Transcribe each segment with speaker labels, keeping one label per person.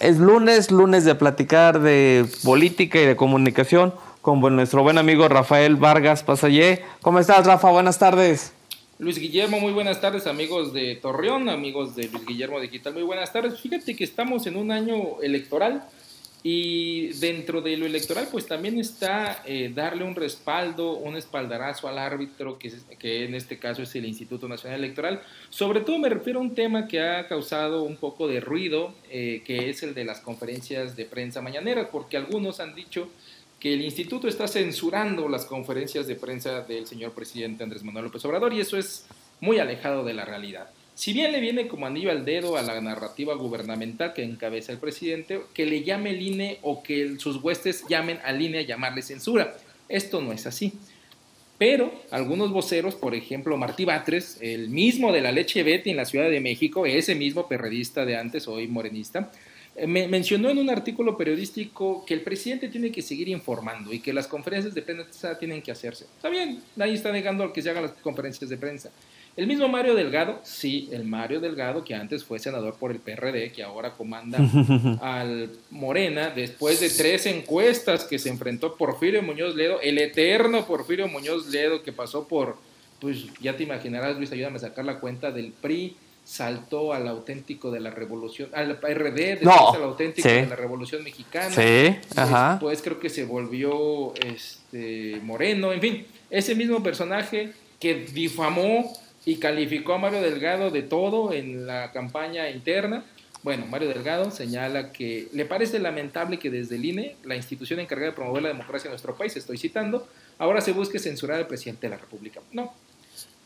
Speaker 1: Es lunes, lunes de platicar de política y de comunicación con nuestro buen amigo Rafael Vargas Pasallé. ¿Cómo estás, Rafa? Buenas tardes.
Speaker 2: Luis Guillermo, muy buenas tardes, amigos de Torreón, amigos de Luis Guillermo Digital, muy buenas tardes. Fíjate que estamos en un año electoral y dentro de lo electoral, pues también está eh, darle un respaldo, un espaldarazo al árbitro, que, que, en este caso es el Instituto Nacional Electoral. Sobre todo me refiero a un tema que ha causado un poco de ruido, eh, que es el de las conferencias de prensa mañaneras, porque algunos han dicho que el instituto está censurando las conferencias de prensa del señor presidente Andrés Manuel López Obrador y eso es muy alejado de la realidad. Si bien le viene como anillo al dedo a la narrativa gubernamental que encabeza el presidente, que le llame el INE o que sus huestes llamen al INE a llamarle censura. Esto no es así. Pero algunos voceros, por ejemplo Martí Batres, el mismo de la leche Betty en la Ciudad de México, ese mismo perredista de antes, hoy morenista, eh, me mencionó en un artículo periodístico que el presidente tiene que seguir informando y que las conferencias de prensa tienen que hacerse. Está bien, nadie está negando que se hagan las conferencias de prensa. El mismo Mario Delgado, sí, el Mario Delgado, que antes fue senador por el PRD, que ahora comanda al Morena, después de tres encuestas que se enfrentó Porfirio Muñoz Ledo, el eterno Porfirio Muñoz Ledo, que pasó por, pues ya te imaginarás, Luis, ayúdame a sacar la cuenta del PRI, saltó al auténtico de la revolución, al PRD, después al auténtico de la revolución mexicana.
Speaker 1: Sí, ajá.
Speaker 2: Después creo que se volvió este Moreno, en fin, ese mismo personaje que difamó y calificó a Mario Delgado de todo en la campaña interna. Bueno, Mario Delgado señala que le parece lamentable que desde el INE, la institución encargada de promover la democracia en nuestro país, estoy citando, ahora se busque censurar al presidente de la República. No.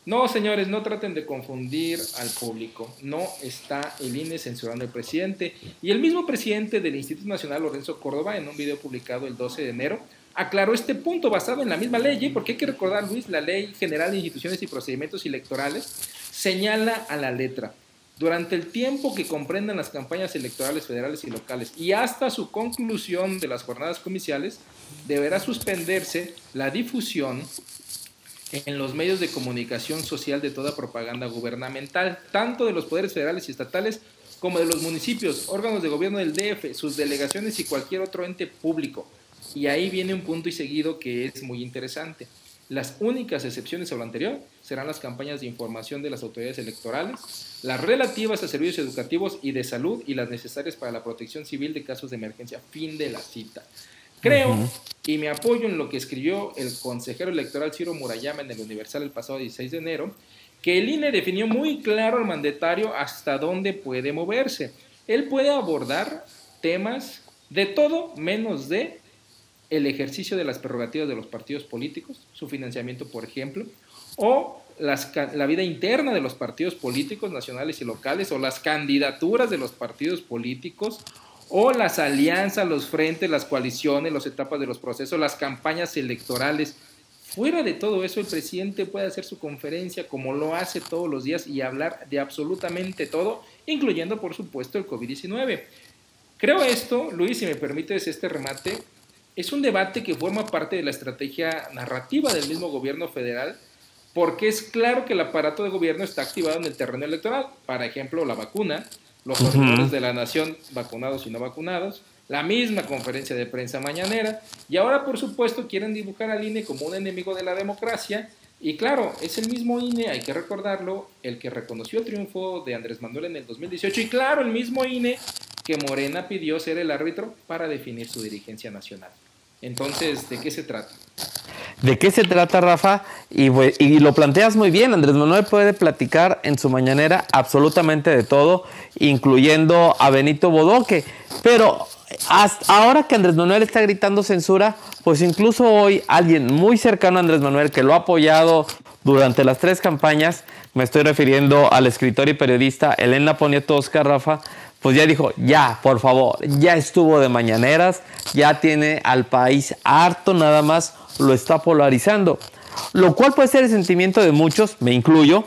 Speaker 2: No, señores, no traten de confundir al público. No está el INE censurando al presidente. Y el mismo presidente del Instituto Nacional, Lorenzo Córdoba, en un video publicado el 12 de enero, aclaró este punto basado en la misma ley, ¿eh? porque hay que recordar, Luis, la Ley General de Instituciones y Procedimientos Electorales señala a la letra, durante el tiempo que comprendan las campañas electorales federales y locales y hasta su conclusión de las jornadas comiciales, deberá suspenderse la difusión en los medios de comunicación social de toda propaganda gubernamental, tanto de los poderes federales y estatales como de los municipios, órganos de gobierno del DF, sus delegaciones y cualquier otro ente público y ahí viene un punto y seguido que es muy interesante. Las únicas excepciones a lo anterior serán las campañas de información de las autoridades electorales, las relativas a servicios educativos y de salud y las necesarias para la protección civil de casos de emergencia. Fin de la cita. Creo y me apoyo en lo que escribió el consejero electoral Ciro Murayama en el Universal el pasado 16 de enero, que el INE definió muy claro al mandatario hasta dónde puede moverse. Él puede abordar temas de todo menos de el ejercicio de las prerrogativas de los partidos políticos, su financiamiento, por ejemplo, o la vida interna de los partidos políticos nacionales y locales, o las candidaturas de los partidos políticos, o las alianzas, los frentes, las coaliciones, las etapas de los procesos, las campañas electorales. Fuera de todo eso, el presidente puede hacer su conferencia como lo hace todos los días y hablar de absolutamente todo, incluyendo, por supuesto, el COVID-19. Creo esto, Luis, si me permites este remate, es un debate que forma parte de la estrategia narrativa del mismo gobierno federal, porque es claro que el aparato de gobierno está activado en el terreno electoral. Por ejemplo, la vacuna, los gobernadores de la nación vacunados y no vacunados, la misma conferencia de prensa mañanera, y ahora por supuesto quieren dibujar al INE como un enemigo de la democracia, y claro, es el mismo INE, hay que recordarlo, el que reconoció el triunfo de Andrés Manuel en el 2018, y claro, el mismo INE que Morena pidió ser el árbitro para definir su dirigencia nacional. Entonces, ¿de qué se trata?
Speaker 1: ¿De qué se trata, Rafa? Y, lo planteas muy bien. Andrés Manuel puede platicar en su mañanera absolutamente de todo, incluyendo a Benito Bodoque. Pero hasta ahora que Andrés Manuel está gritando censura, pues incluso hoy alguien muy cercano a Andrés Manuel que lo ha apoyado durante las tres campañas, me estoy refiriendo al escritor y periodista Elena Poniatowska, Rafa, pues ya dijo, ya, por favor, ya estuvo de mañaneras, ya tiene al país harto, nada más lo está polarizando. Lo cual puede ser el sentimiento de muchos, me incluyo,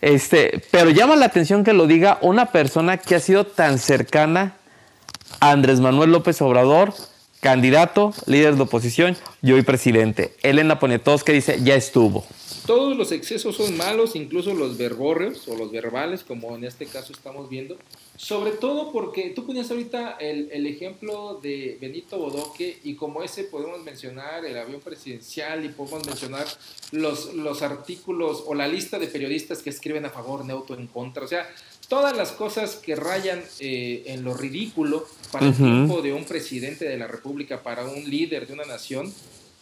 Speaker 1: este, pero llama la atención que lo diga una persona que ha sido tan cercana a Andrés Manuel López Obrador, candidato, líder de oposición y hoy presidente. Elena Poniatowska dice, ya estuvo.
Speaker 2: Todos los excesos son malos, incluso los verbóreos o los verbales, como en este caso estamos viendo. Sobre todo porque tú ponías ahorita el, el, ejemplo de Benito Bodoque y como ese podemos mencionar el avión presidencial y podemos mencionar los, los artículos o la lista de periodistas que escriben a favor, neutro, en contra. O sea, todas las cosas que rayan eh, en lo ridículo para el tiempo de un presidente de la República, para un líder de una nación,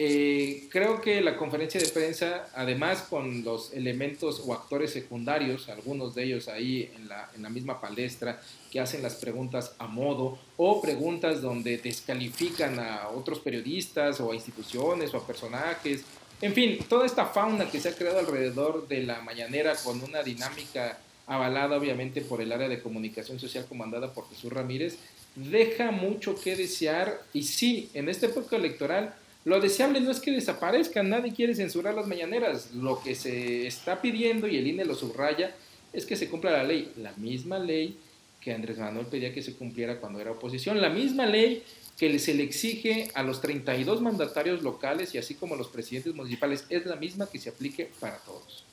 Speaker 2: eh, creo que la conferencia de prensa, además con los elementos o actores secundarios, algunos de ellos ahí en la, misma palestra, que hacen las preguntas a modo o preguntas donde descalifican a otros periodistas o a instituciones o a personajes, en fin, toda esta fauna que se ha creado alrededor de la mañanera con una dinámica avalada obviamente por el área de comunicación social comandada por Jesús Ramírez, deja mucho que desear. Y sí, en esta época electoral lo deseable no es que desaparezcan, nadie quiere censurar las mañaneras. Lo que se está pidiendo, y el INE lo subraya, es que se cumpla la ley. La misma ley que Andrés Manuel pedía que se cumpliera cuando era oposición. La misma ley que se le exige a los 32 mandatarios locales y así como a los presidentes municipales. Es la misma que se aplique para todos.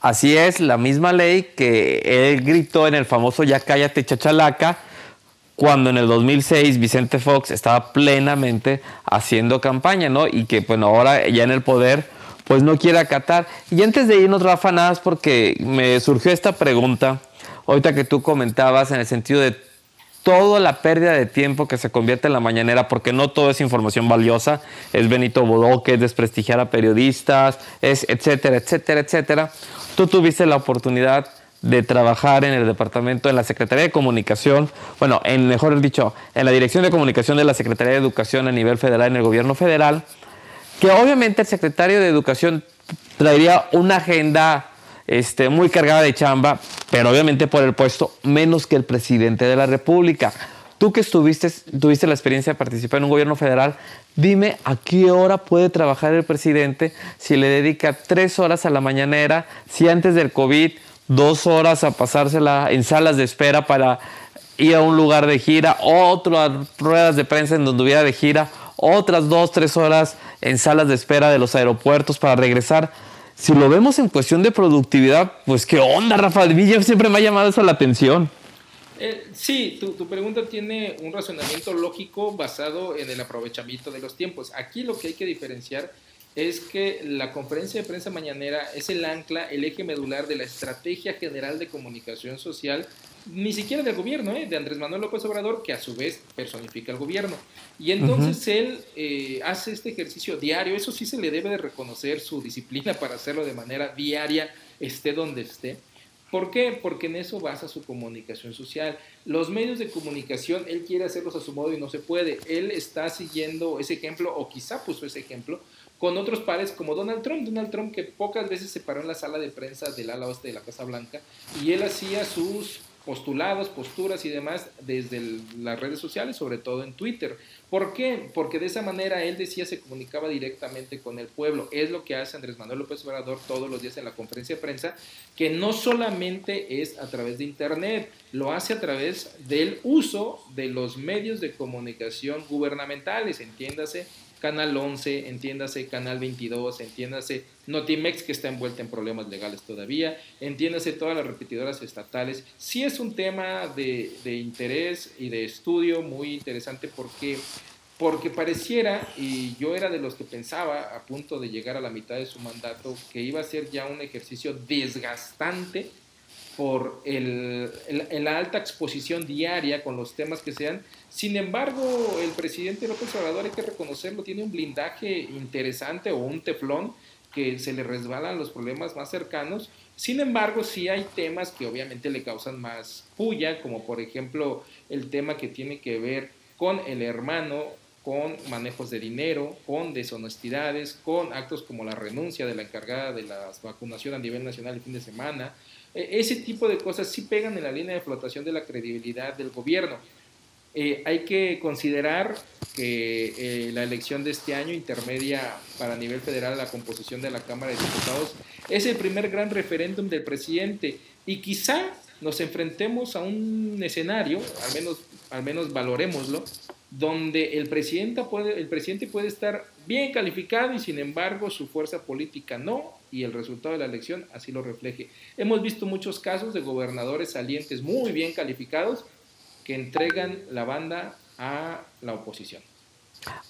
Speaker 1: Así es, la misma ley que él gritó en el famoso Ya cállate chachalaca cuando en el 2006 Vicente Fox estaba plenamente haciendo campaña, ¿no? Y que, bueno, ahora ya en el poder, pues no quiere acatar. Y antes de irnos, Rafa, nada más porque me surgió esta pregunta, ahorita que tú comentabas en el sentido de toda la pérdida de tiempo que se convierte en la mañanera, porque no todo es información valiosa, es Benito Bodoque, es desprestigiar a periodistas, es etcétera, etcétera, etcétera. Tú tuviste la oportunidad de trabajar en el departamento, en la Secretaría de Comunicación, bueno, en, mejor dicho, en la Dirección de Comunicación de la Secretaría de Educación a nivel federal, en el gobierno federal, que obviamente el secretario de Educación traería una agenda este, muy cargada de chamba, pero obviamente por el puesto menos que el presidente de la República. Tú que estuviste, tuviste la experiencia de participar en un gobierno federal, dime a qué hora puede trabajar el presidente si le dedica tres horas a la mañanera, si antes del COVID dos horas a pasársela en salas de espera para ir a un lugar de gira, otras ruedas de prensa en donde hubiera de gira, otras dos, tres horas en salas de espera de los aeropuertos para regresar. Si lo vemos en cuestión de productividad, pues qué onda, Rafa. Villa siempre me ha llamado eso la atención.
Speaker 2: Eh, sí, tu, tu, pregunta tiene un razonamiento lógico basado en el aprovechamiento de los tiempos. Aquí lo que hay que diferenciar es que la conferencia de prensa mañanera es el ancla, el eje medular de la estrategia general de comunicación social, ni siquiera del gobierno, ¿eh? de Andrés Manuel López Obrador, que a su vez personifica al gobierno. Y entonces él eh, hace este ejercicio diario, eso sí se le debe de reconocer su disciplina para hacerlo de manera diaria, esté donde esté. ¿Por qué? Porque en eso basa su comunicación social. Los medios de comunicación, él quiere hacerlos a su modo y no se puede. Él está siguiendo ese ejemplo, o quizá puso ese ejemplo, con otros pares como Donald Trump, Donald Trump que pocas veces se paró en la sala de prensa del ala oeste de la Casa Blanca y él hacía sus postulados, posturas y demás desde las redes sociales, sobre todo en Twitter. ¿Por qué? Porque de esa manera él decía se comunicaba directamente con el pueblo. Es lo que hace Andrés Manuel López Obrador todos los días en la conferencia de prensa, que no solamente es a través de Internet, lo hace a través del uso de los medios de comunicación gubernamentales, entiéndase Canal 11, entiéndase Canal 22, entiéndase Notimex que está envuelta en problemas legales todavía, entiéndase todas las repetidoras estatales. Sí es un tema de, de interés y de estudio muy interesante porque porque pareciera, y yo era de los que pensaba a punto de llegar a la mitad de su mandato, que iba a ser ya un ejercicio desgastante por el, la alta exposición diaria con los temas que sean. Sin embargo, el presidente López Obrador, hay que reconocerlo, tiene un blindaje interesante o un teflón que se le resbalan los problemas más cercanos. Sin embargo, sí hay temas que obviamente le causan más puya, como por ejemplo el tema que tiene que ver con el hermano, con manejos de dinero, con deshonestidades, con actos como la renuncia de la encargada de la vacunación a nivel nacional el fin de semana, ese tipo de cosas sí pegan en la línea de flotación de la credibilidad del gobierno. Eh, hay que considerar que eh, la elección de este año intermedia para nivel federal la composición de la Cámara de Diputados es el primer gran referéndum del presidente y quizá nos enfrentemos a un escenario, al menos, al menos valoremoslo, donde el presidente, puede, el presidente puede estar bien calificado y sin embargo su fuerza política no y el resultado de la elección así lo refleje. Hemos visto muchos casos de gobernadores salientes muy bien calificados que entregan la banda a la oposición.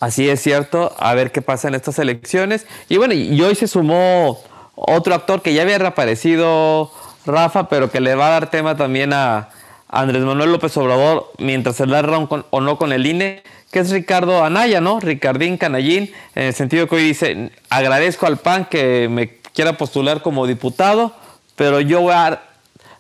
Speaker 1: Así es cierto, a ver qué pasa en estas elecciones. Y bueno, y hoy se sumó otro actor que ya había reaparecido, Rafa, pero que le va a dar tema también a, Andrés Manuel López Obrador mientras se da o no con el INE, que es Ricardo Anaya, ¿no? Ricardín Canallín, en el sentido que hoy dice, agradezco al PAN que me quiera postular como diputado, pero yo voy a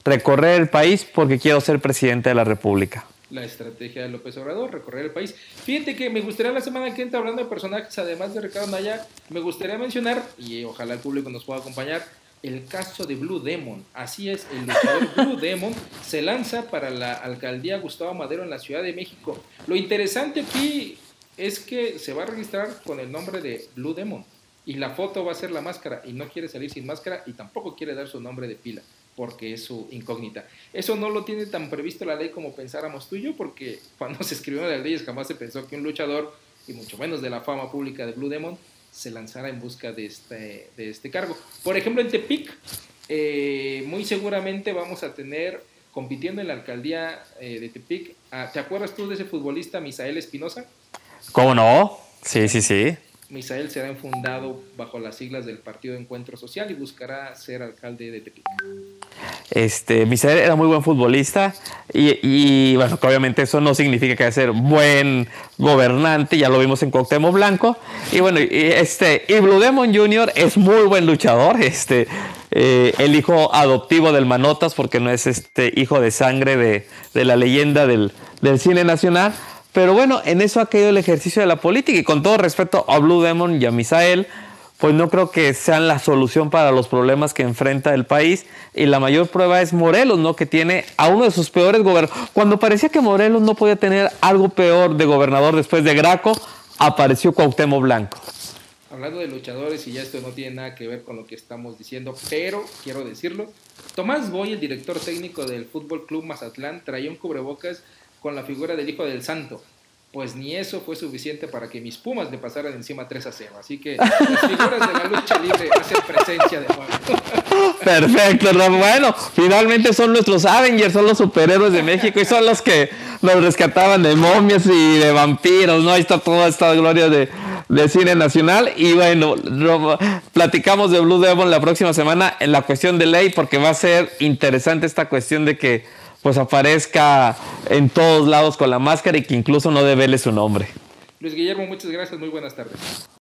Speaker 1: recorrer el país porque quiero ser presidente de la República.
Speaker 2: La estrategia de López Obrador, recorrer el país. Fíjate que me gustaría la semana que entra, hablando de personajes, además de Ricardo Anaya, me gustaría mencionar, y ojalá el público nos pueda acompañar, el caso de Blue Demon. Así es, el luchador Blue Demon se lanza para la alcaldía Gustavo Madero en la Ciudad de México. Lo interesante aquí es que se va a registrar con el nombre de Blue Demon y la foto va a ser la máscara y no quiere salir sin máscara y tampoco quiere dar su nombre de pila porque es su incógnita. Eso no lo tiene tan previsto la ley como pensáramos tú y yo, porque cuando se escribieron las leyes jamás se pensó que un luchador, y mucho menos de la fama pública de Blue Demon, se lanzara en busca de este, de este cargo. Por ejemplo, en Tepic, eh, muy seguramente vamos a tener compitiendo en la alcaldía eh, de Tepic. Ah, ¿Te acuerdas tú de ese futbolista Misael Espinosa?
Speaker 1: ¿Cómo no? Sí, sí, sí.
Speaker 2: Misael será enfundado bajo las siglas del Partido Encuentro Social y buscará ser alcalde de Tepic.
Speaker 1: Este, Misael era muy buen futbolista y, bueno, obviamente eso no significa que va a ser buen gobernante, ya lo vimos en Cuauhtémoc Blanco. Y bueno, y este, y Blue Demon Jr. es muy buen luchador, este, eh, el hijo adoptivo del Manotas, porque no es este hijo de sangre de, de la leyenda del, del cine nacional pero bueno, en eso ha caído el ejercicio de la política y con todo respeto a Blue Demon y a Misael, pues no creo que sean la solución para los problemas que enfrenta el país. Y la mayor prueba es Morelos, ¿no? Que tiene a uno de sus peores gobernadores. Cuando parecía que Morelos no podía tener algo peor de gobernador después de Graco, apareció Cuauhtémoc Blanco.
Speaker 2: Hablando de luchadores, y ya esto no tiene nada que ver con lo que estamos diciendo, pero quiero decirlo. Tomás Boy, el director técnico del Fútbol Club Mazatlán, traía un cubrebocas con la figura del Hijo del Santo. Pues ni eso fue suficiente para que mis Pumas le pasaran encima 3 a 0. Así que las figuras de la lucha libre hacen presencia de nuevo.
Speaker 1: Perfecto, Bueno, finalmente son nuestros Avengers, son los superhéroes de México y son los que nos rescataban de momias y de vampiros, ¿no? Ahí está toda esta gloria de, de cine nacional. Y bueno, platicamos de Blue Demon la próxima semana en la cuestión de ley, porque va a ser interesante esta cuestión de que pues aparezca en todos lados con la máscara y que incluso no devele su nombre.
Speaker 2: Luis Guillermo, muchas gracias, muy buenas tardes.